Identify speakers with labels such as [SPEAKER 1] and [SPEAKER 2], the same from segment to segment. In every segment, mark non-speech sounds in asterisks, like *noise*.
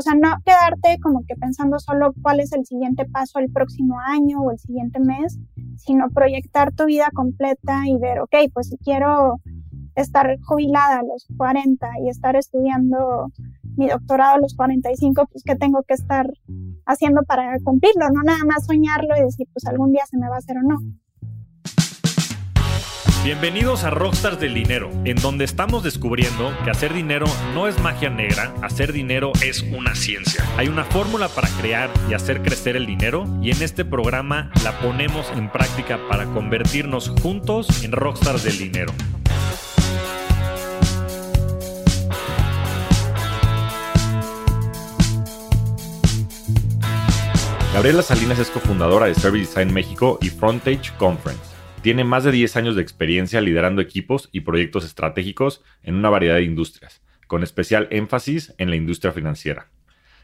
[SPEAKER 1] o sea, no quedarte como que pensando solo cuál es el siguiente paso el próximo año o el siguiente mes, sino proyectar tu vida completa y ver, ok, pues si quiero estar jubilada a los 40 y estar estudiando mi doctorado a los 45, pues qué tengo que estar haciendo para cumplirlo, no nada más soñarlo y decir, pues algún día se me va a hacer o no.
[SPEAKER 2] Bienvenidos a Rockstars del Dinero, en donde estamos descubriendo que hacer dinero no es magia negra, hacer dinero es una ciencia. Hay una fórmula para crear y hacer crecer el dinero y en este programa la ponemos en práctica para convertirnos juntos en Rockstars del Dinero. Gabriela Salinas es cofundadora de Service Design México y Frontage Conference. Tiene más de 10 años de experiencia liderando equipos y proyectos estratégicos en una variedad de industrias, con especial énfasis en la industria financiera.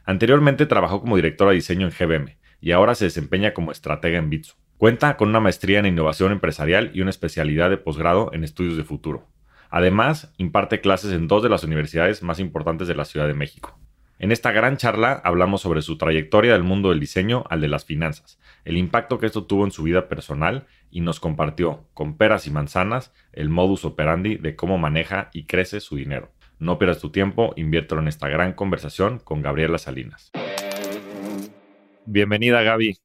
[SPEAKER 2] Anteriormente trabajó como directora de diseño en GBM y ahora se desempeña como estratega en Bitso. Cuenta con una maestría en innovación empresarial y una especialidad de posgrado en estudios de futuro. Además, imparte clases en dos de las universidades más importantes de la Ciudad de México. En esta gran charla hablamos sobre su trayectoria del mundo del diseño al de las finanzas, el impacto que esto tuvo en su vida personal y nos compartió, con peras y manzanas, el modus operandi de cómo maneja y crece su dinero. No pierdas tu tiempo, inviértelo en esta gran conversación con Gabriela Salinas. Bienvenida, Gaby.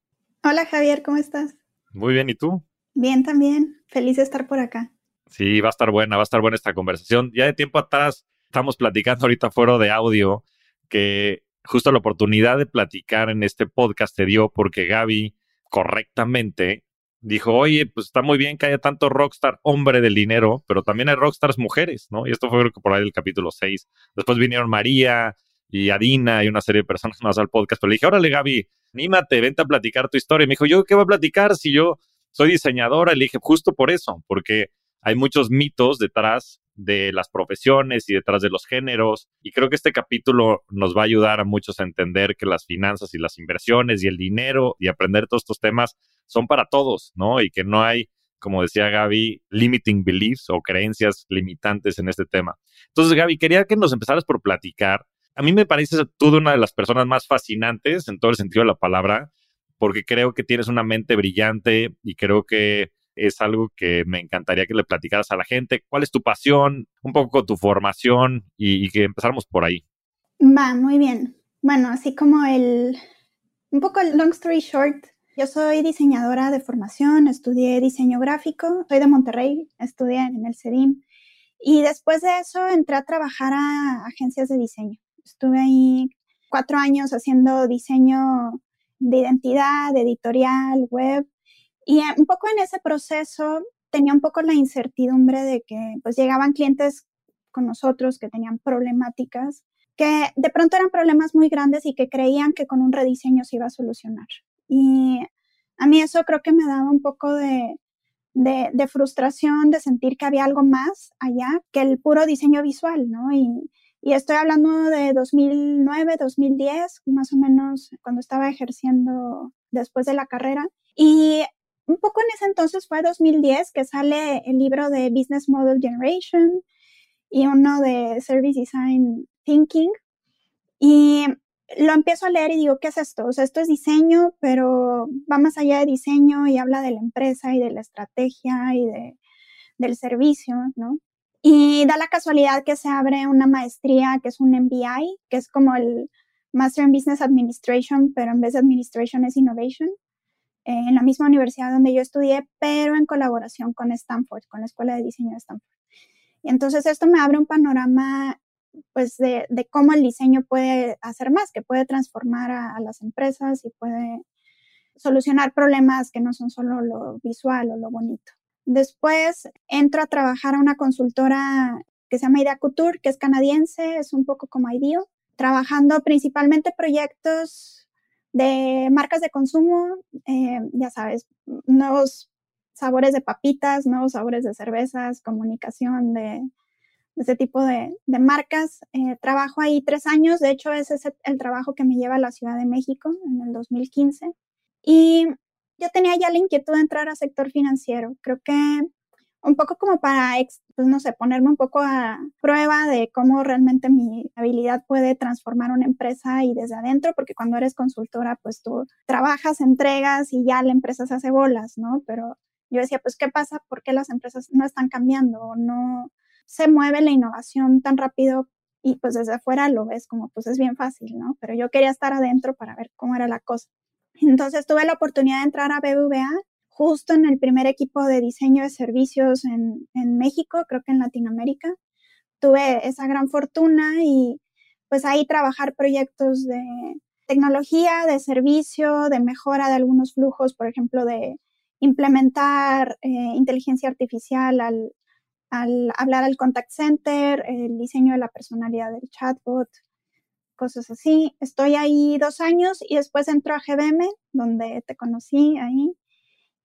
[SPEAKER 1] Hola, Javier, ¿cómo estás?
[SPEAKER 2] Muy bien, ¿y tú?
[SPEAKER 1] Bien, también. Feliz de estar por acá.
[SPEAKER 2] Sí, va a estar buena, va a estar buena esta conversación. Ya de tiempo atrás estamos platicando ahorita fuera de audio que justo la oportunidad de platicar en este podcast se dio porque Gaby correctamente dijo, oye, pues está muy bien que haya tanto rockstar hombre del dinero, pero también hay rockstars mujeres, ¿no? Y esto fue creo que por ahí el capítulo 6. Después vinieron María y Adina y una serie de personas más al podcast, pero le dije, órale Gaby, anímate, vente a platicar tu historia. Y me dijo, ¿yo qué voy a platicar si yo soy diseñadora? Le dije, justo por eso, porque hay muchos mitos detrás de las profesiones y detrás de los géneros. Y creo que este capítulo nos va a ayudar a muchos a entender que las finanzas y las inversiones y el dinero y aprender todos estos temas son para todos, ¿no? Y que no hay, como decía Gaby, limiting beliefs o creencias limitantes en este tema. Entonces, Gaby, quería que nos empezaras por platicar. A mí me parece tú una de las personas más fascinantes en todo el sentido de la palabra, porque creo que tienes una mente brillante y creo que es algo que me encantaría que le platicaras a la gente. ¿Cuál es tu pasión? Un poco tu formación y, que empezáramos por ahí.
[SPEAKER 1] Va, muy bien. Bueno, así como el, un poco el long story short, yo soy diseñadora de formación, estudié diseño gráfico, soy de Monterrey, estudié en el CEDIM y después de eso entré a trabajar a agencias de diseño. Estuve ahí cuatro años haciendo diseño de identidad, editorial, web y eh, un poco en ese proceso tenía un poco la incertidumbre de que pues llegaban clientes con nosotros que tenían problemáticas, que de pronto eran problemas muy grandes y que creían que con un rediseño se iba a solucionar. Y a mí eso creo que me daba un poco de, de, de, frustración, de sentir que había algo más allá que el puro diseño visual, ¿no? Y, y estoy hablando de 2009, 2010, más o menos cuando estaba ejerciendo después de la carrera. Y un poco en ese entonces fue 2010 que sale el libro de Business Model Generation y uno de Service Design Thinking. Y lo empiezo a leer y digo, ¿qué es esto? O sea, esto es diseño, pero va más allá de diseño y habla de la empresa y de la estrategia y de, del servicio, ¿no? Y da la casualidad que se abre una maestría que es un MBI, que es como el Master in Business Administration, pero en vez de Administration es Innovation en la misma universidad donde yo estudié, pero en colaboración con Stanford, con la Escuela de Diseño de Stanford. Y entonces esto me abre un panorama pues de, de cómo el diseño puede hacer más, que puede transformar a, las empresas y puede solucionar problemas que no son solo lo visual o lo bonito. Después entro a trabajar a una consultora que se llama Idea Couture, que es canadiense, es un poco como IDEO, trabajando principalmente proyectos de marcas de consumo, eh, ya sabes, nuevos sabores de papitas, nuevos sabores de cervezas, comunicación de, ese tipo de, marcas. Eh, trabajo ahí tres años, de hecho ese es el trabajo que me lleva a la Ciudad de México en el 2015. Y yo tenía ya la inquietud de entrar al sector financiero. Creo que un poco como para, pues no sé, ponerme un poco a prueba de cómo realmente mi habilidad puede transformar una empresa y desde adentro, porque cuando eres consultora, pues tú trabajas, entregas y ya la empresa se hace bolas, ¿no? Pero yo decía, pues, ¿qué pasa? ¿Por qué las empresas no están cambiando? No se mueve la innovación tan rápido y pues desde afuera lo ves como, pues es bien fácil, ¿no? Pero yo quería estar adentro para ver cómo era la cosa. Entonces tuve la oportunidad de entrar a BBVA justo en el primer equipo de diseño de servicios en, México, creo que en Latinoamérica. Tuve esa gran fortuna y pues ahí trabajar proyectos de tecnología, de servicio, de mejora de algunos flujos, por ejemplo, de implementar eh, inteligencia artificial al, al, hablar al contact center, el diseño de la personalidad del chatbot, cosas así. Estoy ahí dos años y después entro a GBM, donde te conocí ahí.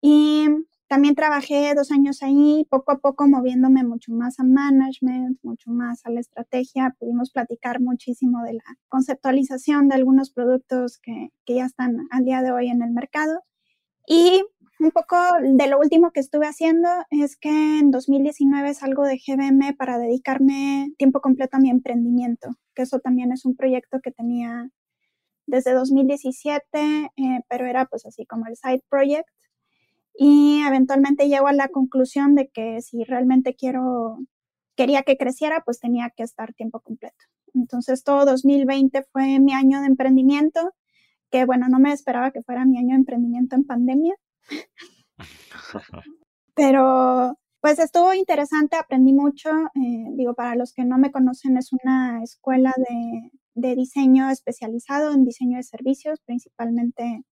[SPEAKER 1] Y también trabajé dos años ahí, poco a poco moviéndome mucho más a management, mucho más a la estrategia. Pudimos platicar muchísimo de la conceptualización de algunos productos que, que ya están al día de hoy en el mercado. Y un poco de lo último que estuve haciendo es que en 2019 salgo de GBM para dedicarme tiempo completo a mi emprendimiento, que eso también es un proyecto que tenía desde 2017, eh, pero era pues así como el side project y eventualmente llego a la conclusión de que si realmente quiero, quería que creciera, pues tenía que estar tiempo completo. Entonces todo 2020 fue mi año de emprendimiento, que bueno, no me esperaba que fuera mi año de emprendimiento en pandemia. *laughs* Pero pues estuvo interesante, aprendí mucho. Eh, digo, para los que no me conocen, es una escuela de, de diseño especializado en diseño de servicios, principalmente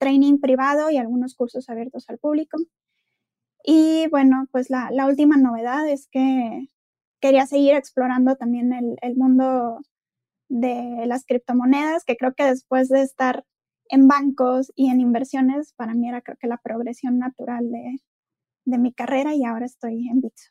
[SPEAKER 1] training privado y algunos cursos abiertos al público. Y bueno, pues la, la última novedad es que quería seguir explorando también el, el, mundo de las criptomonedas, que creo que después de estar en bancos y en inversiones, para mí era creo que la progresión natural de, de mi carrera y ahora estoy en Bitso.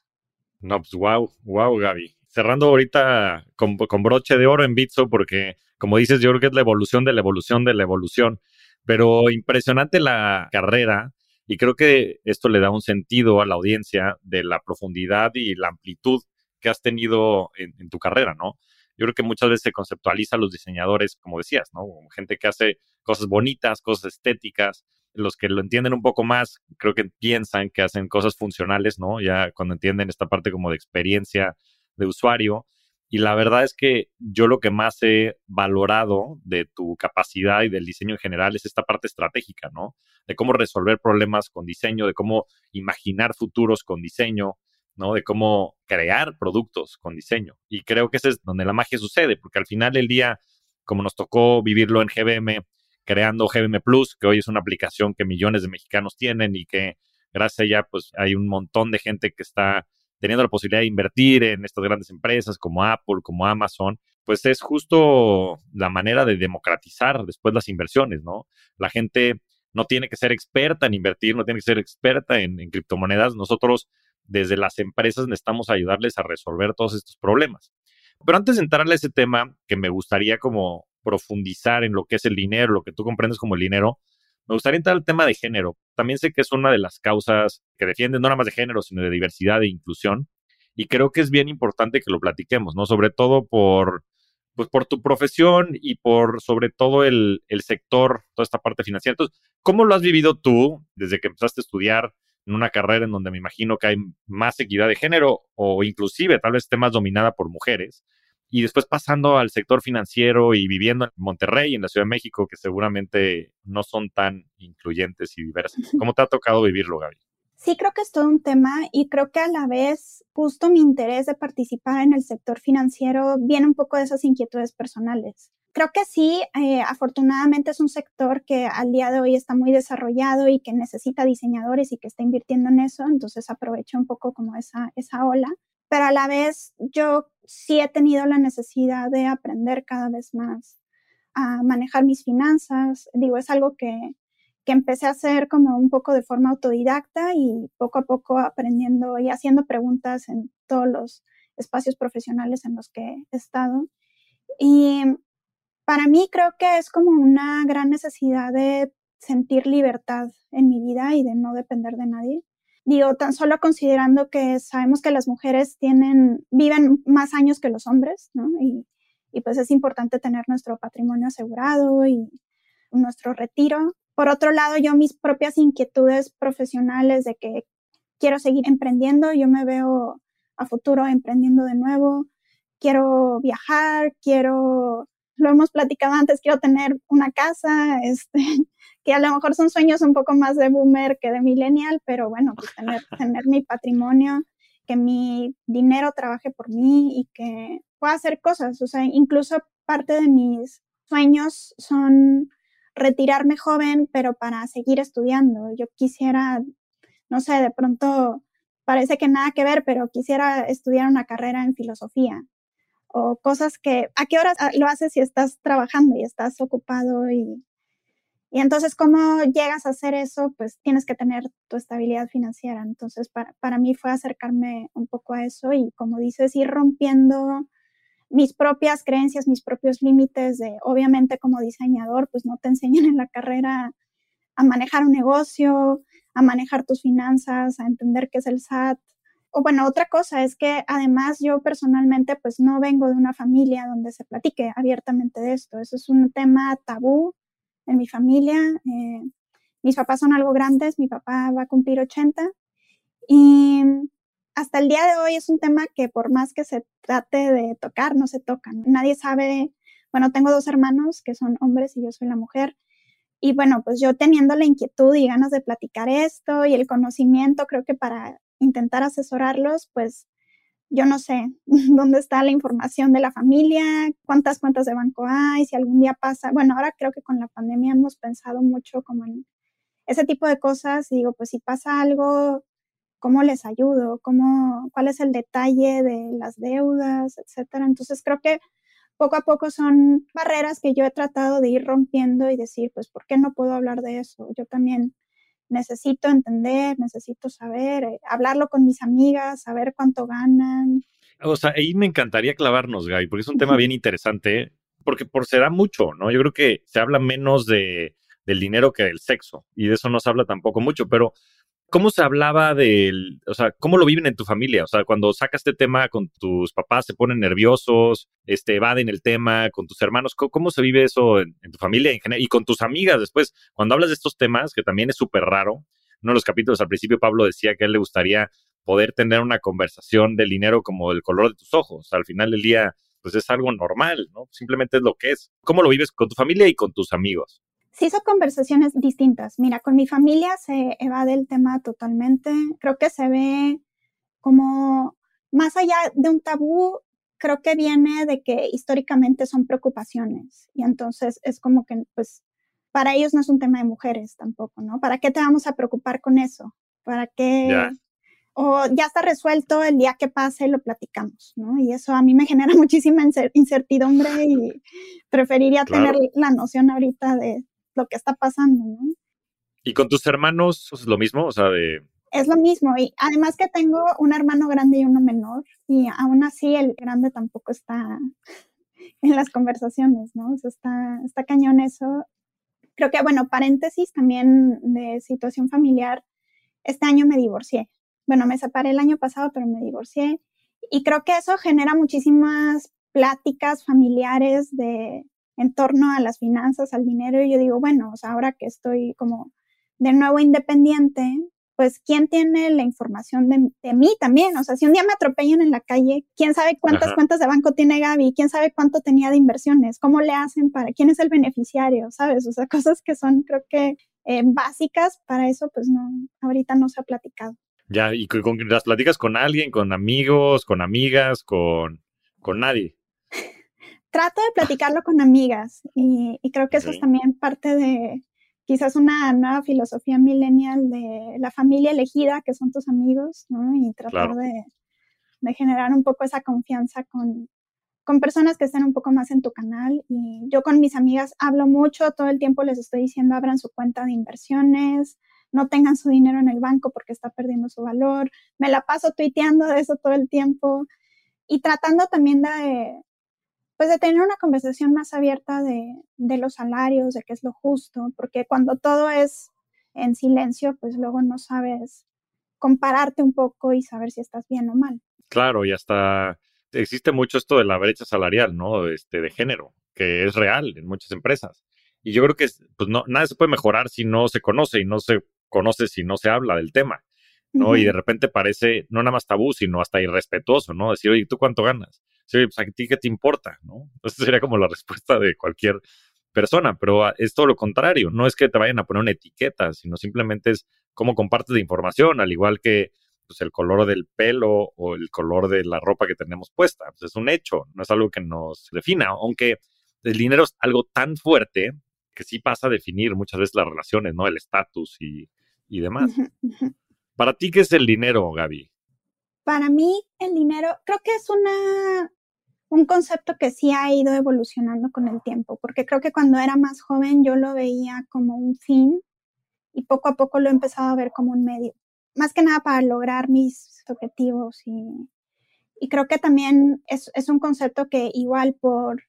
[SPEAKER 2] No, pues wow, wow, Gaby. Cerrando ahorita con, con broche de oro en Bitso, porque como dices, yo creo que es la evolución de la evolución de la evolución. Pero impresionante la carrera y creo que esto le da un sentido a la audiencia de la profundidad y la amplitud que has tenido en, tu carrera, ¿no? Yo creo que muchas veces se conceptualiza a los diseñadores, como decías, ¿no? gente que hace cosas bonitas, cosas estéticas. Los que lo entienden un poco más, creo que piensan que hacen cosas funcionales, ¿no? Ya cuando entienden esta parte como de experiencia de usuario. Y la verdad es que yo lo que más he valorado de tu capacidad y del diseño en general es esta parte estratégica, ¿no? De cómo resolver problemas con diseño, de cómo imaginar futuros con diseño, ¿no? De cómo crear productos con diseño. Y creo que ese es donde la magia sucede, porque al final del día, como nos tocó vivirlo en GBM, creando GBM Plus, que hoy es una aplicación que millones de mexicanos tienen y que gracias a ella, pues hay un montón de gente que está teniendo la posibilidad de invertir en estas grandes empresas como Apple, como Amazon, pues es justo la manera de democratizar después las inversiones, ¿no? La gente no tiene que ser experta en invertir, no tiene que ser experta en, criptomonedas. Nosotros desde las empresas necesitamos ayudarles a resolver todos estos problemas. Pero antes de entrar a ese tema, que me gustaría como profundizar en lo que es el dinero, lo que tú comprendes como el dinero, me gustaría entrar al tema de género. También sé que es una de las causas que defienden no nada más de género, sino de diversidad e inclusión. Y creo que es bien importante que lo platiquemos, ¿no? Sobre todo por, pues por tu profesión y por sobre todo el, el sector, toda esta parte financiera. Entonces, ¿cómo lo has vivido tú desde que empezaste a estudiar en una carrera en donde me imagino que hay más equidad de género o inclusive tal vez esté más dominada por mujeres? Y después pasando al sector financiero y viviendo en Monterrey, en la Ciudad de México, que seguramente no son tan incluyentes y diversas. ¿Cómo te ha tocado vivirlo, Gaby?
[SPEAKER 1] Sí, creo que es todo un tema y creo que a la vez justo mi interés de participar en el sector financiero viene un poco de esas inquietudes personales. Creo que sí, eh, afortunadamente es un sector que al día de hoy está muy desarrollado y que necesita diseñadores y que está invirtiendo en eso, entonces aprovecho un poco como esa, esa ola pero a la vez yo sí he tenido la necesidad de aprender cada vez más a manejar mis finanzas. Digo, es algo que, que empecé a hacer como un poco de forma autodidacta y poco a poco aprendiendo y haciendo preguntas en todos los espacios profesionales en los que he estado. Y para mí creo que es como una gran necesidad de sentir libertad en mi vida y de no depender de nadie digo, tan solo considerando que sabemos que las mujeres tienen, viven más años que los hombres, ¿no? Y, y pues es importante tener nuestro patrimonio asegurado y nuestro retiro. Por otro lado, yo mis propias inquietudes profesionales de que quiero seguir emprendiendo, yo me veo a futuro emprendiendo de nuevo, quiero viajar, quiero, lo hemos platicado antes, quiero tener una casa, este, *laughs* que a lo mejor son sueños un poco más de boomer que de millennial, pero bueno, pues tener, *laughs* tener mi patrimonio, que mi dinero trabaje por mí y que pueda hacer cosas, o sea, incluso parte de mis sueños son retirarme joven, pero para seguir estudiando. Yo quisiera, no sé, de pronto parece que nada que ver, pero quisiera estudiar una carrera en filosofía o cosas que, ¿a qué horas lo haces si estás trabajando y estás ocupado? Y, y entonces, ¿cómo llegas a hacer eso? Pues tienes que tener tu estabilidad financiera. Entonces, para, para mí fue acercarme un poco a eso y, como dices, ir rompiendo mis propias creencias, mis propios límites de, obviamente como diseñador, pues no te enseñan en la carrera a manejar un negocio, a manejar tus finanzas, a entender qué es el SAT. O bueno, otra cosa es que además yo personalmente pues no vengo de una familia donde se platique abiertamente de esto. Eso es un tema tabú en mi familia. Eh, mis papás son algo grandes, mi papá va a cumplir 80 y hasta el día de hoy es un tema que por más que se trate de tocar, no se toca. Nadie sabe, bueno, tengo dos hermanos que son hombres y yo soy la mujer. Y bueno, pues yo teniendo la inquietud y ganas de platicar esto y el conocimiento, creo que para intentar asesorarlos, pues yo no sé *laughs* dónde está la información de la familia, cuántas cuentas de banco hay, si algún día pasa. Bueno, ahora creo que con la pandemia hemos pensado mucho como en ese tipo de cosas y digo, pues si pasa algo, ¿cómo les ayudo? ¿Cómo, ¿Cuál es el detalle de las deudas, etcétera? Entonces creo que poco a poco son barreras que yo he tratado de ir rompiendo y decir, pues, ¿por qué no puedo hablar de eso? Yo también necesito entender, necesito saber, eh, hablarlo con mis amigas, saber cuánto ganan.
[SPEAKER 2] O sea, ahí me encantaría clavarnos, Gaby, porque es un tema bien interesante, porque por se da mucho, ¿no? Yo creo que se habla menos de, del dinero que del sexo, y de eso no se habla tampoco mucho, pero ¿Cómo se hablaba del, o sea, cómo lo viven en tu familia? O sea, cuando sacas este tema con tus papás, se ponen nerviosos, este, evaden el tema, con tus hermanos, ¿cómo, se vive eso en, tu familia en general? Y con tus amigas después, cuando hablas de estos temas, que también es súper raro, uno de los capítulos al principio Pablo decía que a él le gustaría poder tener una conversación del dinero como el color de tus ojos. al final del día, pues es algo normal, ¿no? Simplemente es lo que es. ¿Cómo lo vives con tu familia y con tus amigos?
[SPEAKER 1] Sí son conversaciones distintas. Mira, con mi familia se evade el tema totalmente. Creo que se ve como más allá de un tabú, creo que viene de que históricamente son preocupaciones y entonces es como que, pues, para ellos no es un tema de mujeres tampoco, ¿no? ¿Para qué te vamos a preocupar con eso? ¿Para qué? O ya está resuelto, el día que pase lo platicamos, ¿no? Y eso a mí me *laughs* genera muchísima incertidumbre y preferiría tener la noción ahorita de lo que está pasando, ¿no?
[SPEAKER 2] ¿Y con tus hermanos es lo mismo? O sea, de...
[SPEAKER 1] Es lo mismo, y además que tengo un hermano grande y uno menor, y aún así el grande tampoco está *laughs* en las conversaciones, ¿no? O sea, está, está cañón eso. Creo que, bueno, paréntesis también de situación familiar, este año me divorcié. Bueno, me separé el año pasado, pero me divorcié. Y creo que eso genera muchísimas pláticas familiares de, en torno a las finanzas, al dinero, y yo digo, bueno, ahora que estoy como de nuevo independiente, pues quién tiene la información de, mí también. O sea, si un día me atropellan en la calle, quién sabe cuántas cuentas de banco tiene Gaby, quién sabe cuánto tenía de inversiones, cómo le hacen para, quién es el beneficiario, ¿sabes? O sea, *laughs* cosas que son, creo que, eh, básicas para eso, pues no, ahorita no se ha platicado.
[SPEAKER 2] Ya, y con, las platicas con alguien, con amigos, con amigas, con, con nadie
[SPEAKER 1] trato de platicarlo con amigas y, creo que eso es también parte de quizás una nueva filosofía millennial de la familia elegida, que son tus amigos, ¿no? Y tratar de, generar un poco esa confianza con, con personas que estén un poco más en tu canal. Y yo con mis amigas hablo mucho, todo el tiempo les estoy diciendo abran su cuenta de inversiones, no tengan su dinero en el banco porque está perdiendo su valor. Me la paso tuiteando de eso todo el tiempo y tratando también de, pues de tener una conversación más abierta de, de, los salarios, de qué es lo justo, porque cuando todo es en silencio, pues luego no sabes compararte un poco y saber si estás bien o mal.
[SPEAKER 2] Claro, y hasta existe mucho esto de la brecha salarial, ¿no? Este, de género, que es real en muchas empresas. Y yo creo que pues no, nada se puede mejorar si no se conoce y no se conoce si no se habla del tema, ¿no? Y de repente parece no nada más tabú, sino hasta irrespetuoso, ¿no? Decir, oye, ¿tú cuánto ganas? Sí, pues a ti qué te importa, ¿no? Esa sería como la respuesta de cualquier persona, pero es todo lo contrario. No es que te vayan a poner una etiqueta, sino simplemente es cómo compartes la información, al igual que pues, el color del pelo o el color de la ropa que tenemos puesta. Pues, es un hecho, no es algo que nos defina, aunque el dinero es algo tan fuerte que sí pasa a definir muchas veces las relaciones, ¿no? El estatus y, y demás. Para ti, ¿qué es el dinero, Gaby?
[SPEAKER 1] Para mí, el dinero, creo que es una, un concepto que sí ha ido evolucionando con el tiempo, porque creo que cuando era más joven yo lo veía como un fin y poco a poco lo he empezado a ver como un medio, más que nada para lograr mis objetivos y, y creo que también es, es, un concepto que igual por,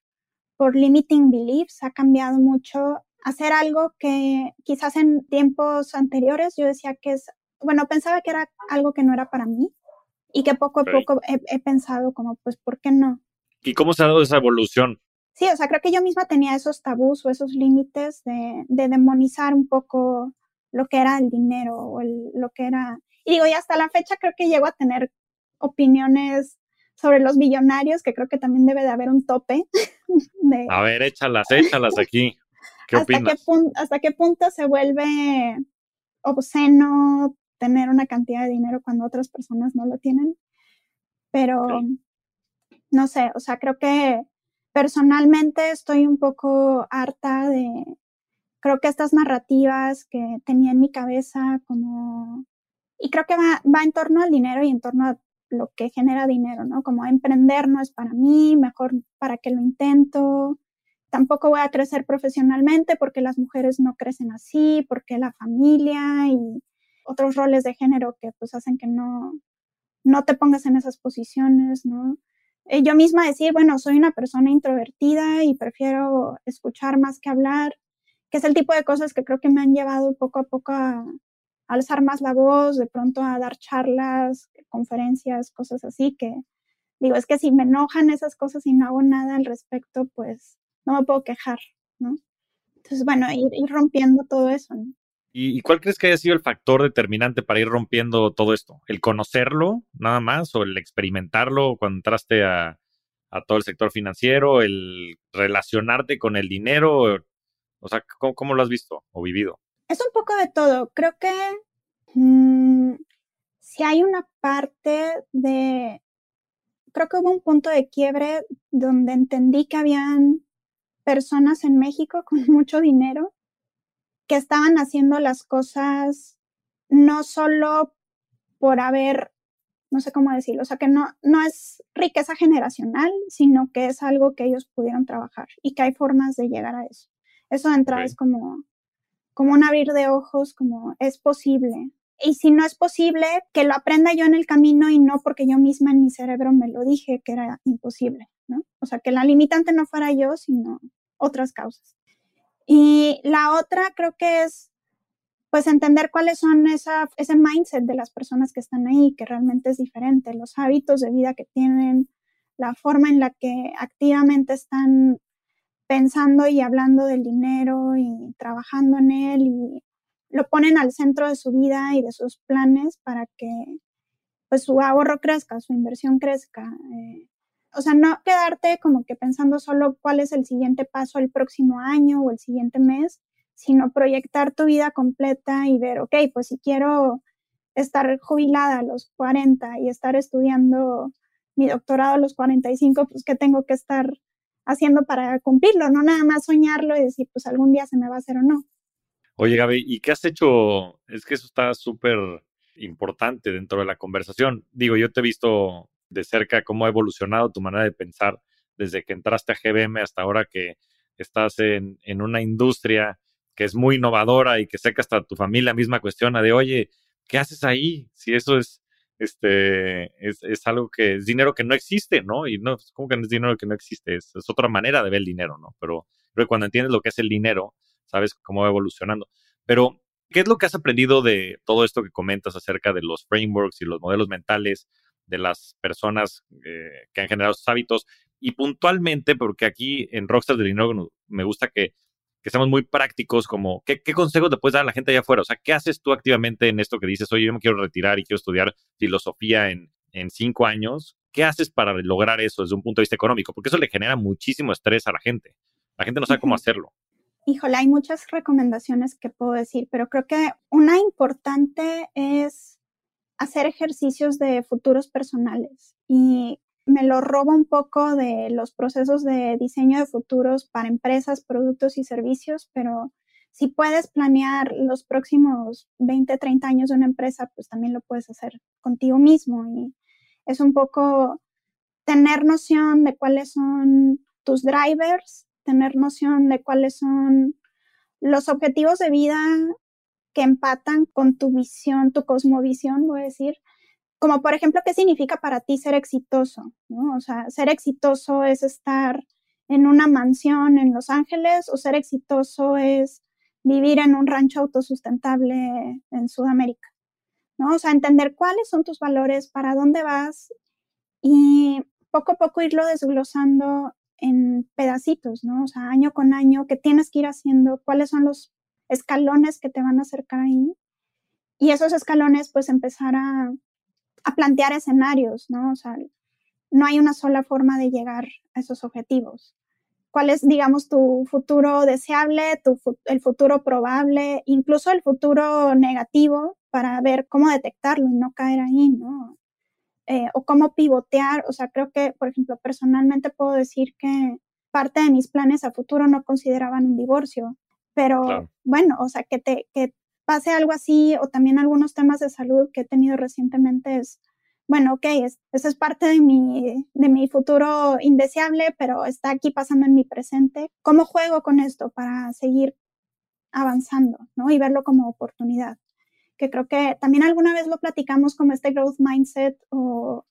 [SPEAKER 1] por limiting beliefs ha cambiado mucho. Hacer algo que quizás en tiempos anteriores yo decía que es, bueno, pensaba que era algo que no era para mí y que poco a poco he, he pensado como, pues, ¿por qué no?
[SPEAKER 2] ¿Y cómo se ha dado esa evolución?
[SPEAKER 1] Sí, o sea, creo que yo misma tenía esos tabús o esos límites de, de demonizar un poco lo que era el dinero o lo que era... Y digo, y hasta la fecha creo que llego a tener opiniones sobre los millonarios, que creo que también debe de haber un tope. *laughs*
[SPEAKER 2] a ver, échalas, échalas aquí. ¿Qué
[SPEAKER 1] hasta
[SPEAKER 2] opinas?
[SPEAKER 1] Qué ¿Hasta qué punto se vuelve obsceno tener una cantidad de dinero cuando otras personas no lo tienen? Pero, no sé, o sea, creo que personalmente estoy un poco harta de, creo que estas narrativas que tenía en mi cabeza como, y creo que va, va en torno al dinero y en torno a lo que genera dinero, ¿no? Como emprender no es para mí, mejor para que lo intento. Tampoco voy a crecer profesionalmente porque las mujeres no crecen así, porque la familia y otros roles de género que pues hacen que no, no te pongas en esas posiciones, ¿no? Eh, yo misma decir, bueno, soy una persona introvertida y prefiero escuchar más que hablar que es el tipo de cosas que creo que me han llevado poco a poco a, alzar más la voz, de pronto a dar charlas, conferencias, cosas así, que digo, es que si me enojan esas cosas y no hago nada al respecto, pues no me puedo quejar, ¿no? Entonces, bueno, ir, rompiendo todo eso, ¿no?
[SPEAKER 2] ¿Y, cuál crees que haya sido el factor determinante para ir rompiendo todo esto? ¿El conocerlo nada más o el experimentarlo cuando entraste a, a todo el sector financiero, el relacionarte con el dinero, o sea, ¿cómo, lo has visto o vivido?
[SPEAKER 1] Es un poco de todo. Creo que mm, si hay una parte de... Creo que hubo un punto de quiebre donde entendí que habían personas en México *laughs* con mucho dinero que estaban haciendo las cosas no solo por haber, no sé cómo decirlo, o sea, que no, no es riqueza generacional, sino que es algo que ellos pudieron trabajar y que hay formas de llegar a eso. Eso de entrada es como, como un abrir de ojos, como es posible. Y si no es posible, que lo aprenda yo en el camino y no porque yo misma en mi cerebro me lo dije que era imposible, ¿no? O sea, que la limitante no fuera yo, sino otras causas. Y la otra creo que es, pues, entender cuáles son esa, ese mindset de las personas que están ahí, que realmente es diferente, los hábitos de vida que tienen, la forma en la que activamente están pensando y hablando del dinero y trabajando en él y lo ponen al centro de su vida y de sus planes para que pues su ahorro crezca, su inversión crezca. Eh, o sea, no quedarte como que pensando solo cuál es el siguiente paso el próximo año o el siguiente mes, sino proyectar tu vida completa y ver, ok, pues si quiero estar jubilada a los 40 y estar estudiando mi doctorado a los 45, pues que tengo que estar haciendo para cumplirlo, no nada más soñarlo y decir, pues algún día se me va a hacer o no.
[SPEAKER 2] Oye, Gaby, ¿y qué has hecho? Es que eso está súper importante dentro de la conversación. Digo, yo te he visto de cerca cómo ha evolucionado tu manera de pensar desde que entraste a GBM hasta ahora que estás en, en una industria que es muy innovadora y que sé que hasta tu familia misma cuestiona de, oye, ¿qué haces ahí? Si eso es este, es, es, algo que es dinero que no existe, ¿no? Y no, ¿cómo que no es dinero que no existe? Es, es otra manera de ver el dinero, ¿no? Pero, pero cuando entiendes lo que es el dinero, sabes cómo va evolucionando. Pero ¿Qué es lo que has aprendido de todo esto que comentas acerca de los frameworks y los modelos mentales de las personas eh, que han generado esos hábitos? Y puntualmente, porque aquí en Rockstar del Dinero me gusta que, que seamos muy prácticos, como ¿qué, ¿qué consejos te puedes dar a la gente allá afuera? O sea, ¿qué haces tú activamente en esto que dices, oye, yo me quiero retirar y quiero estudiar filosofía en, en cinco años? ¿Qué haces para lograr eso desde un punto de vista económico? Porque eso le genera muchísimo estrés a la gente. La gente no sabe cómo hacerlo.
[SPEAKER 1] Híjole, hay muchas recomendaciones que puedo decir, pero creo que una importante es hacer ejercicios de futuros personales y me lo robo un poco de los procesos de diseño de futuros para empresas, productos y servicios, pero si puedes planear los próximos 20, 30 años de una empresa, pues también lo puedes hacer contigo mismo y es un poco tener noción de cuáles son tus drivers, tener noción de cuáles son los objetivos de vida que empatan con tu visión, tu cosmovisión, voy a decir, como por ejemplo, ¿qué significa para ti ser exitoso? ¿no? O sea, ser exitoso es estar en una mansión en Los Ángeles o ser exitoso es vivir en un rancho autosustentable en Sudamérica. ¿no? O sea, entender cuáles son tus valores, para dónde vas y poco a poco irlo desglosando en pedacitos, ¿no? O sea, año con año, qué tienes que ir haciendo, cuáles son los escalones que te van a acercar ahí. Y esos escalones, pues empezar a, a plantear escenarios, ¿no? O sea, no hay una sola forma de llegar a esos objetivos. ¿Cuál es, digamos, tu futuro deseable, tu, el futuro probable, incluso el futuro negativo para ver cómo detectarlo y no caer ahí, ¿no? Eh, o cómo pivotear. O sea, creo que, por ejemplo, personalmente puedo decir que parte de mis planes a futuro no consideraban un divorcio, pero bueno, o sea, que te que pase algo así o también algunos temas de salud que he tenido recientemente es, bueno, ok, es, eso es parte de mi, de mi futuro indeseable, pero está aquí pasando en mi presente. ¿Cómo juego con esto para seguir avanzando, ¿no? Y verlo como oportunidad que creo que también alguna vez lo platicamos como este growth mindset o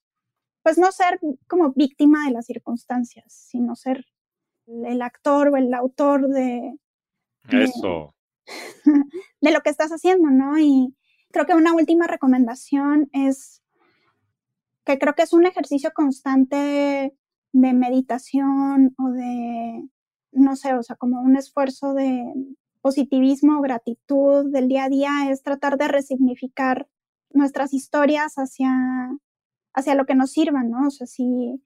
[SPEAKER 1] pues no ser como víctima de las circunstancias, sino ser el actor o el autor de,
[SPEAKER 2] eso *laughs*
[SPEAKER 1] de lo que estás haciendo, ¿no? Y creo que una última recomendación es que creo que es un ejercicio constante de meditación o de, no sé, o sea, como un esfuerzo de, positivismo, gratitud del día a día es tratar de resignificar nuestras historias hacia, hacia lo que nos sirvan, ¿no? O sea, si,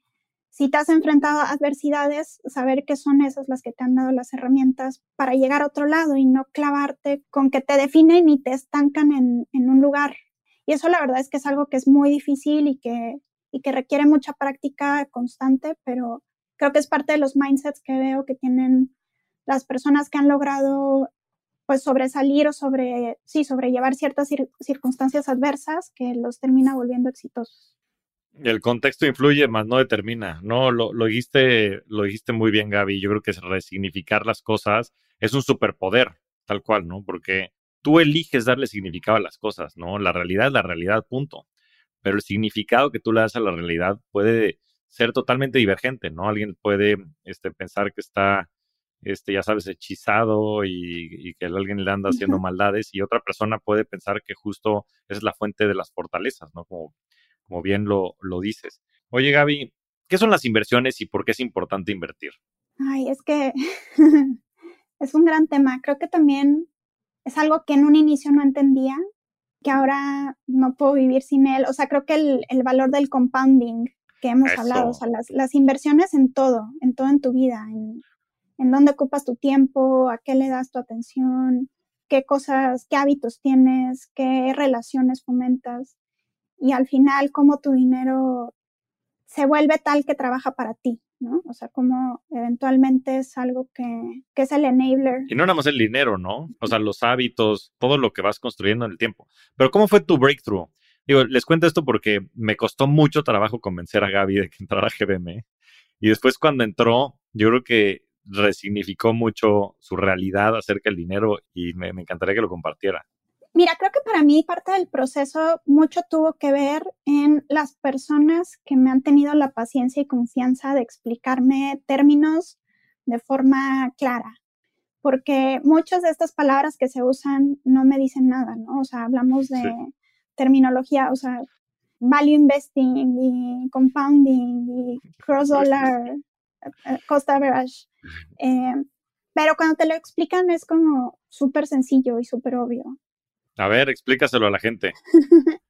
[SPEAKER 1] si te has enfrentado a adversidades, saber que son esas las que te han dado las herramientas para llegar a otro lado y no clavarte con que te definen y te estancan en, un lugar. Y eso la verdad es que es algo que es muy difícil y que, y que requiere mucha práctica constante, pero creo que es parte de los mindsets que veo que tienen las personas que han logrado pues sobresalir o sobre, sí, sobrellevar ciertas circunstancias adversas que los termina volviendo exitosos.
[SPEAKER 2] El contexto influye, más no determina. No, lo, lo, dijiste, lo dijiste muy bien, Gaby. Yo creo que resignificar las cosas es un superpoder, tal cual, ¿no? Porque tú eliges darle significado a las cosas, ¿no? La realidad es la realidad, punto. Pero el significado que tú le das a la realidad puede ser totalmente divergente, ¿no? Alguien puede este, pensar que está este, ya sabes, hechizado y, que alguien le anda haciendo maldades y otra persona puede pensar que justo es la fuente de las fortalezas, ¿no? Como, como bien lo, lo dices. Oye, Gaby, ¿qué son las inversiones y por qué es importante invertir?
[SPEAKER 1] Ay, es que *laughs* es un gran tema. Creo que también es algo que en un inicio no entendía, que ahora no puedo vivir sin él. O sea, creo que el, el valor del compounding que hemos hablado, o sea, las, las, inversiones en todo, en todo en tu vida, en, en dónde ocupas tu tiempo, a qué le das tu atención, qué cosas, qué hábitos tienes, qué relaciones fomentas y al final cómo tu dinero se vuelve tal que trabaja para ti, ¿no? O sea, cómo eventualmente es algo que, que es el enabler.
[SPEAKER 2] Y no nada más el dinero, ¿no? O sea, los hábitos, todo lo que vas construyendo en el tiempo. Pero ¿cómo fue tu breakthrough? Digo, les cuento esto porque me costó mucho trabajo convencer a Gaby de que entrara a GBM. Y después cuando entró, yo creo que resignificó mucho su realidad acerca del dinero y me, encantaría que lo compartiera.
[SPEAKER 1] Mira, creo que para mí parte del proceso mucho tuvo que ver en las personas que me han tenido la paciencia y confianza de explicarme términos de forma clara. porque muchas de estas palabras que se usan no me dicen nada, ¿no? O sea, hablamos de terminología, o sea, value investing y compounding y cross dollar, eh, eh, cost average. Eh, pero cuando te lo explican es como súper sencillo y súper obvio.
[SPEAKER 2] A ver, explícaselo a la gente. *laughs*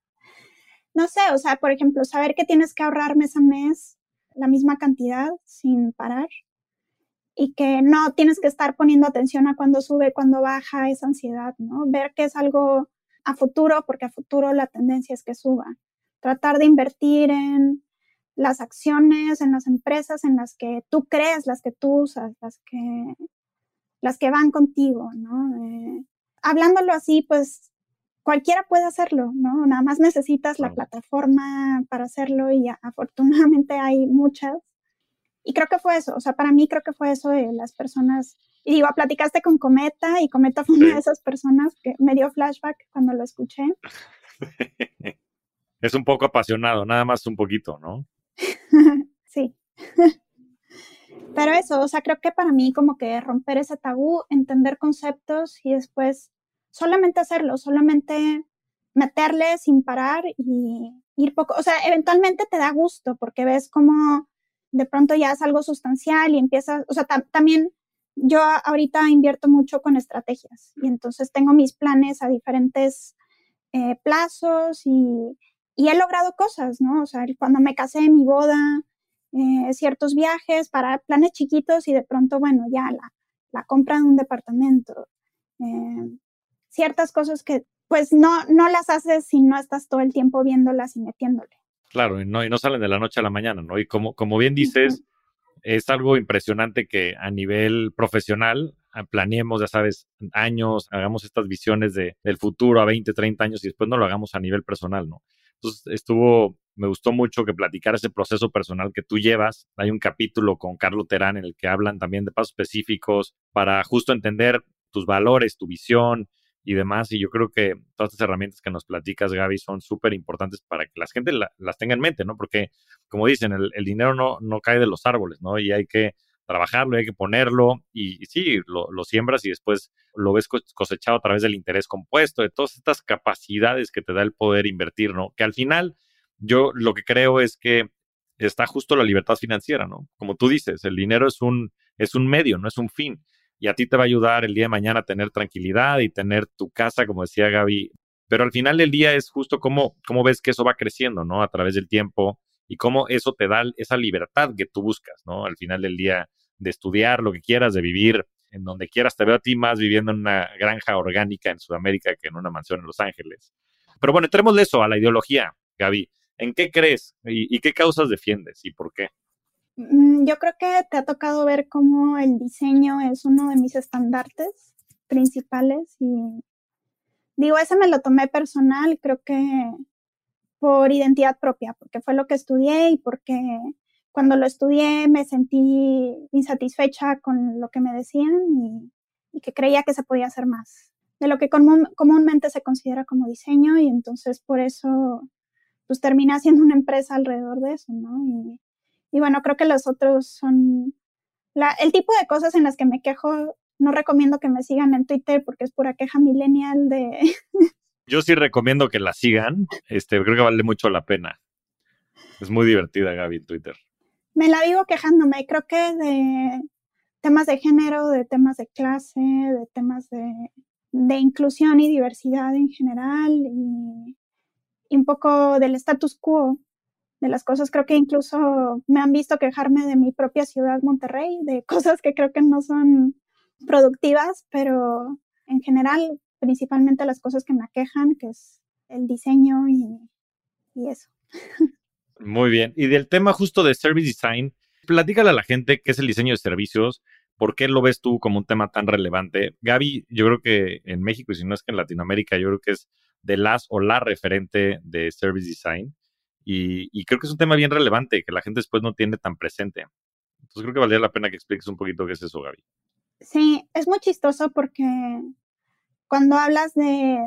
[SPEAKER 1] no sé, o sea, por ejemplo, saber que tienes que ahorrar mes a mes la misma cantidad sin parar y que no tienes que estar poniendo atención a cuando sube, cuando baja esa ansiedad, ¿no? Ver que es algo a futuro, porque a futuro la tendencia es que suba. Tratar de invertir en las acciones, en las empresas en las que tú crees, las que tú usas, las que, las que van contigo, ¿no? Eh, hablándolo así, pues cualquiera puede hacerlo, ¿no? Nada más necesitas la plataforma para hacerlo y afortunadamente hay muchas. Y creo que fue eso, o sea, para mí creo que fue eso de las personas. Y digo, platicaste con Cometa y Cometa fue una de esas personas que me dio flashback cuando lo escuché. *laughs*
[SPEAKER 2] es un poco apasionado, nada más un poquito, ¿no? *laughs*
[SPEAKER 1] sí. *laughs* Pero eso, o sea, creo que para mí como que romper ese tabú, entender conceptos y después solamente hacerlo, solamente meterle sin parar y ir poco, o sea, eventualmente te da gusto porque ves como de pronto ya es algo sustancial y empiezas, o sea, también yo ahorita invierto mucho con estrategias y entonces tengo mis planes a diferentes eh, plazos y, he logrado cosas, ¿no? O sea, cuando me casé, mi boda, eh, ciertos viajes para planes chiquitos y de pronto, bueno, ya la, la compra de un departamento. Eh, ciertas cosas que pues no, no las haces si no estás todo el tiempo viéndolas y metiéndole.
[SPEAKER 2] Claro, y no, y no salen de la noche a la mañana, ¿no? Y como, como bien dices, es algo impresionante que a nivel profesional ah, planeemos, ya sabes, años, hagamos estas visiones de, del futuro a 20, 30 años y después no lo hagamos a nivel personal, ¿no? Entonces estuvo, me gustó mucho que platicar ese proceso personal que tú llevas. Hay un capítulo con Carlos Terán en el que hablan también de pasos específicos para justo entender tus valores, tu visión, y demás. Y yo creo que todas estas herramientas que nos platicas, Gaby, son súper importantes para que la gente las tenga en mente, ¿no? Porque, como dicen, el, dinero no, no cae de los árboles, ¿no? Y hay que trabajarlo, hay que ponerlo y, sí, lo, lo, siembras y después lo ves cosechado a través del interés compuesto, de todas estas capacidades que te da el poder invertir, ¿no? Que al final yo lo que creo es que está justo la libertad financiera, ¿no? Como tú dices, el dinero es un, es un medio, no es un fin y a ti te va a ayudar el día de mañana a tener tranquilidad y tener tu casa, como decía Gaby. Pero al final del día es justo cómo, cómo ves que eso va creciendo, ¿no? A través del tiempo y cómo eso te da esa libertad que tú buscas, ¿no? Al final del día de estudiar lo que quieras, de vivir en donde quieras. Te veo a ti más viviendo en una granja orgánica en Sudamérica que en una mansión en Los Ángeles. Pero bueno, entremos de eso a la ideología, Gaby. ¿En qué crees y qué causas defiendes y por qué?
[SPEAKER 1] Mm, yo creo que te ha tocado ver cómo el diseño es uno de mis estandartes principales y digo, ese me lo tomé personal, creo que por identidad propia, porque fue lo que estudié y porque cuando lo estudié me sentí insatisfecha con lo que me decían y, que creía que se podía hacer más de lo que comúnmente se considera como diseño y entonces por eso pues terminé haciendo una empresa alrededor de eso, ¿no? Y bueno, creo que los otros son el tipo de cosas en las que me quejo. No recomiendo que me sigan en Twitter porque es pura queja millennial de... *laughs*
[SPEAKER 2] Yo sí recomiendo que la sigan. Este, creo que vale mucho la pena. Es muy divertida Gaby en Twitter.
[SPEAKER 1] Me la vivo quejándome. Creo que de temas de género, de temas de clase, de temas de, de inclusión y diversidad en general y, y un poco del status quo de las cosas. Creo que incluso me han visto quejarme de mi propia ciudad, Monterrey, de *laughs* cosas que creo que no son productivas, pero en general, principalmente las cosas que me aquejan, que es el diseño y, eso.
[SPEAKER 2] Muy bien. Y del tema justo de service design, platícale a la gente qué es el diseño de servicios, por qué lo ves tú como un tema tan relevante. Gaby, yo creo que en México, y si no es que en Latinoamérica, yo creo que es de las o la referente de service design. Y, creo que es un tema bien relevante que la gente después no tiene tan presente. Entonces creo que valdría la pena que expliques un poquito qué es eso, Gaby.
[SPEAKER 1] Sí, es muy chistoso porque cuando hablas de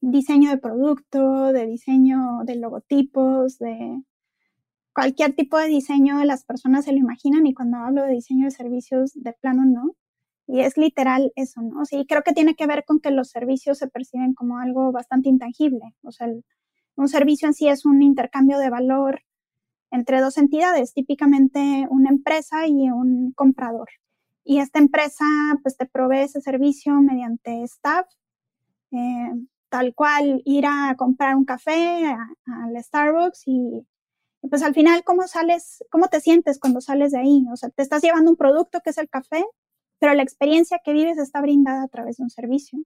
[SPEAKER 1] diseño de producto, de diseño de logotipos, de cualquier tipo de diseño, las personas se lo imaginan y cuando hablo de diseño de servicios, de plano no. Y es literal eso, ¿no? Sí, creo que tiene que ver con que los servicios se perciben como algo bastante intangible. O sea, un servicio en sí es un intercambio de valor entre dos entidades, típicamente una empresa y un comprador. Y esta empresa pues te provee ese servicio mediante staff, eh, tal cual ir a comprar un café al Starbucks y, y, pues al final cómo sales, cómo te sientes cuando sales de ahí. O sea, te estás llevando un producto que es el café, pero la experiencia que vives está brindada a través de un servicio.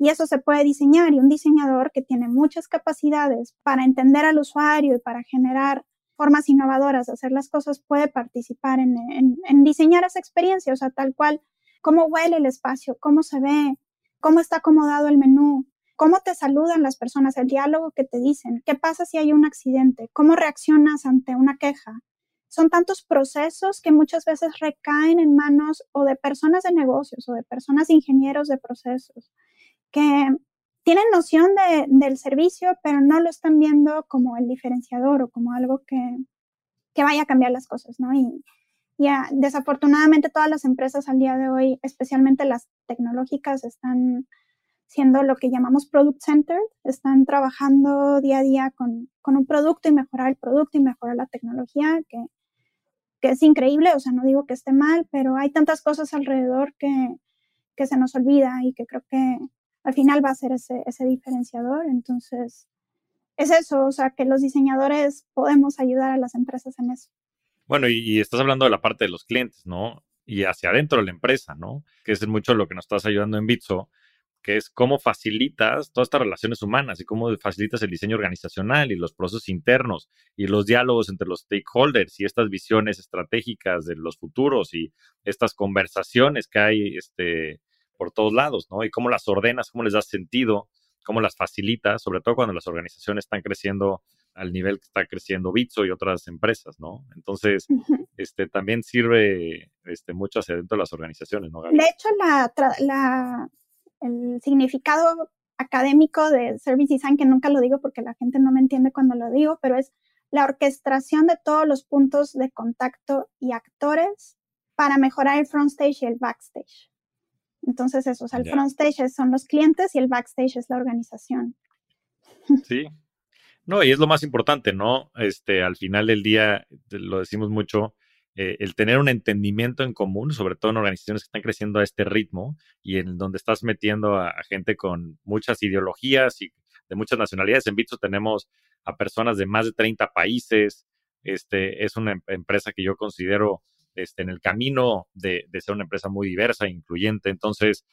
[SPEAKER 1] Y eso se puede diseñar y un diseñador que tiene muchas capacidades para entender al usuario y para generar formas innovadoras de hacer las cosas puede participar en, diseñar esa experiencia, o sea, tal cual, cómo huele el espacio, cómo se ve, cómo está acomodado el menú, cómo te saludan las personas, el diálogo que te dicen, qué pasa si hay un accidente, cómo reaccionas ante una queja, son tantos procesos que muchas veces recaen en manos o de personas de negocios o de personas ingenieros de procesos que tienen noción de, del servicio, pero no lo están viendo como el diferenciador o como algo que, que vaya a cambiar las cosas, ¿no? Y, ya, desafortunadamente todas las empresas al día de hoy, especialmente las tecnológicas, están siendo lo que llamamos product centered, están trabajando día a día con, con un producto y mejorar el producto y mejorar la tecnología, que que es increíble, o sea, no digo que esté mal, pero hay tantas cosas alrededor que, que se nos olvida y que creo que al final va a ser ese, ese diferenciador. Entonces, es eso, o sea, que los diseñadores podemos ayudar a las empresas en eso.
[SPEAKER 2] Bueno, y, estás hablando de la parte de los clientes, ¿no? Y hacia adentro de la empresa, ¿no? Que es mucho lo que nos estás ayudando en Bitso, que es cómo facilitas todas estas relaciones humanas y cómo facilitas el diseño organizacional y los procesos internos y los diálogos entre los stakeholders y estas visiones estratégicas de los futuros y estas conversaciones que hay este, por todos lados, ¿no? Y cómo las ordenas, cómo les das sentido, cómo las facilitas, sobre todo cuando las organizaciones están creciendo al nivel que está creciendo Bitso y otras empresas, ¿no? Entonces, este también sirve este, mucho hacia dentro de las organizaciones, ¿no?
[SPEAKER 1] De hecho, la, la el significado académico de service design, que nunca lo digo porque la gente no me entiende cuando lo digo, pero es la orquestación de todos los puntos de contacto y actores para mejorar el front stage y el backstage. Entonces eso, o sea, el front stage son los clientes y el backstage es la organización. *laughs*
[SPEAKER 2] Sí. No, y es lo más importante, ¿no? Este, al final del día, lo decimos mucho, eh, el tener un entendimiento en común, sobre todo en organizaciones que están creciendo a este ritmo y en donde estás metiendo a, gente con muchas ideologías y de muchas nacionalidades. En Bitso tenemos a personas de más de 30 países. Este, es una em, empresa que yo considero este, en el camino de, ser una empresa muy diversa e incluyente. Entonces,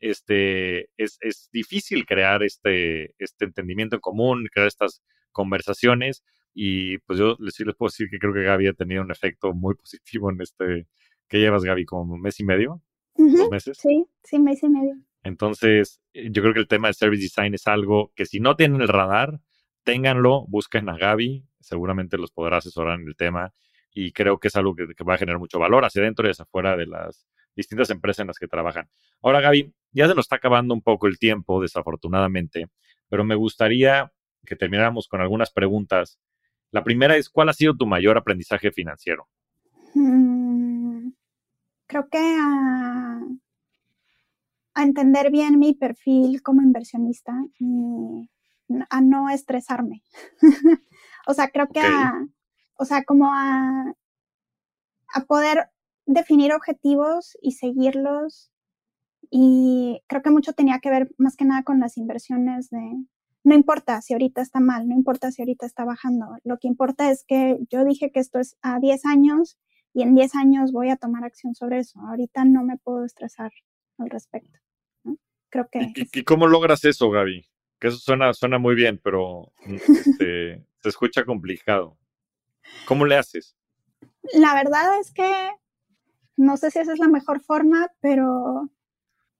[SPEAKER 2] este, es, es difícil crear este, este entendimiento en común, crear estas conversaciones, y pues yo sí les puedo decir que creo que Gaby ha tenido un efecto muy positivo en este, ¿qué llevas Gaby? ¿Como un mes y medio?
[SPEAKER 1] ¿Dos meses? Sí, sí, mes y medio.
[SPEAKER 2] Entonces, eh, yo creo que el tema de service design es algo que si no tienen el radar, ténganlo, busquen a Gaby, seguramente los podrá asesorar en el tema y creo que es algo que, que va a generar mucho valor hacia adentro y hacia afuera de las distintas empresas en las que trabajan. Ahora, Gaby, ya se nos está acabando un poco el tiempo, desafortunadamente, pero me gustaría que termináramos con algunas preguntas la primera es, ¿cuál ha sido tu mayor aprendizaje financiero?
[SPEAKER 1] Mm, creo que a, entender bien mi perfil como inversionista y a no estresarme. *laughs* o sea, creo que a, o sea, como a, a poder definir objetivos y seguirlos. Y creo que mucho tenía que ver más que nada con las inversiones de, no importa si ahorita está mal, no importa si ahorita está bajando. Lo que importa es que yo dije que esto es a 10 años y en 10 años voy a tomar acción sobre eso. Ahorita no me puedo estresar al respecto. Creo que...
[SPEAKER 2] ¿Y, cómo logras eso, Gaby? Que eso suena, suena muy bien, pero este, se escucha complicado. ¿Cómo le haces?
[SPEAKER 1] La verdad es que no sé si esa es la mejor forma, pero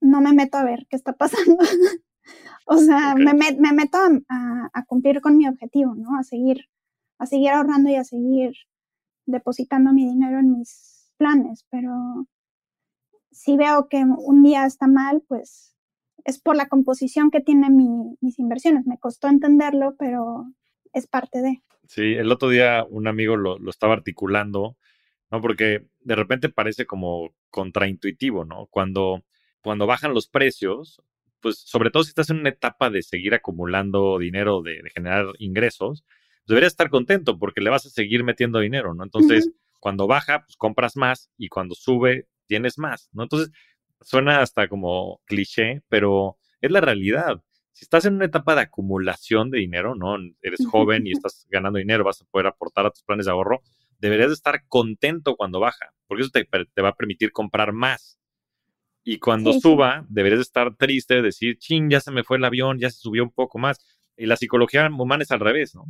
[SPEAKER 1] no me meto a ver qué está pasando. *laughs* O sea, me, me, meto a, cumplir con mi objetivo, ¿no? A seguir, a seguir ahorrando y a seguir depositando mi dinero en mis planes, pero si veo que un día está mal, pues es por la composición que tienen mis inversiones. Me costó entenderlo, pero es parte de.
[SPEAKER 2] Sí, el otro día un amigo lo, lo estaba articulando, ¿no? Porque de repente parece como contraintuitivo, ¿no? Cuando cuando bajan los precios, pues sobre todo si estás en una etapa de seguir acumulando dinero, de, generar ingresos, deberías estar contento porque le vas a seguir metiendo dinero, ¿no? Entonces, cuando baja, pues compras más y cuando sube, tienes más, ¿no? Entonces, suena hasta como cliché, pero es la realidad. Si estás en una etapa de acumulación de dinero, ¿no? Eres joven y estás ganando dinero, vas a poder aportar a tus planes de ahorro, deberías de estar contento cuando baja, porque eso te, te va a permitir comprar más. Y cuando suba, deberías estar triste, decir, ching, ya se me fue el avión, ya se subió un poco más. Y la psicología humana es al revés, ¿no?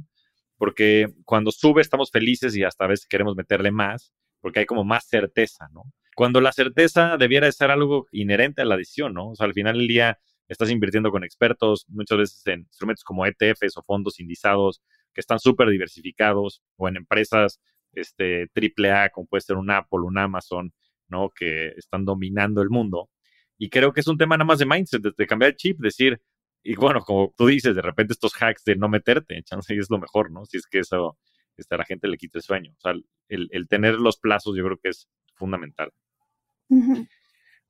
[SPEAKER 2] Porque cuando sube estamos felices y hasta a veces queremos meterle más, porque hay como más certeza, ¿no? Cuando la certeza debiera de ser algo inherente a la decisión, ¿no? O sea, al final del día estás invirtiendo con expertos, muchas veces en instrumentos como ETFs o fondos indizados que están súper diversificados, o en empresas este, AAA, como puede ser un Apple, un Amazon, ¿no? Que están dominando el mundo. Y creo que es un tema nada más de mindset, de, cambiar el chip, decir, y bueno, como tú dices, de repente estos hacks de no meterte, chance es lo mejor, ¿no? Si es que eso este, a la gente le quita el sueño. O sea, el, tener los plazos yo creo que es fundamental.